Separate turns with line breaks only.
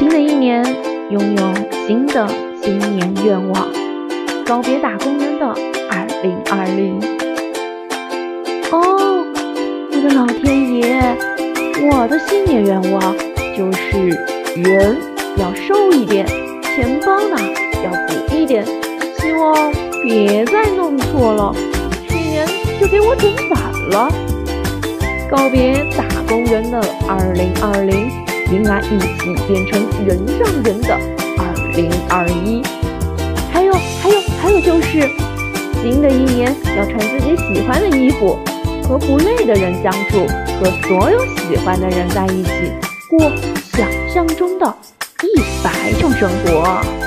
新的一年，拥有新的新年愿望，告别打工人的二零二零。哦，我的老天爷，我的新年愿望就是人要瘦一点，钱包呢要鼓一点，希望别再弄错了，去年就给我整反了。告别打工人的二零二零。迎来一起变成人上人的二零二一，还有还有还有就是，新的一年要穿自己喜欢的衣服，和不累的人相处，和所有喜欢的人在一起，过想象中的一百种生活。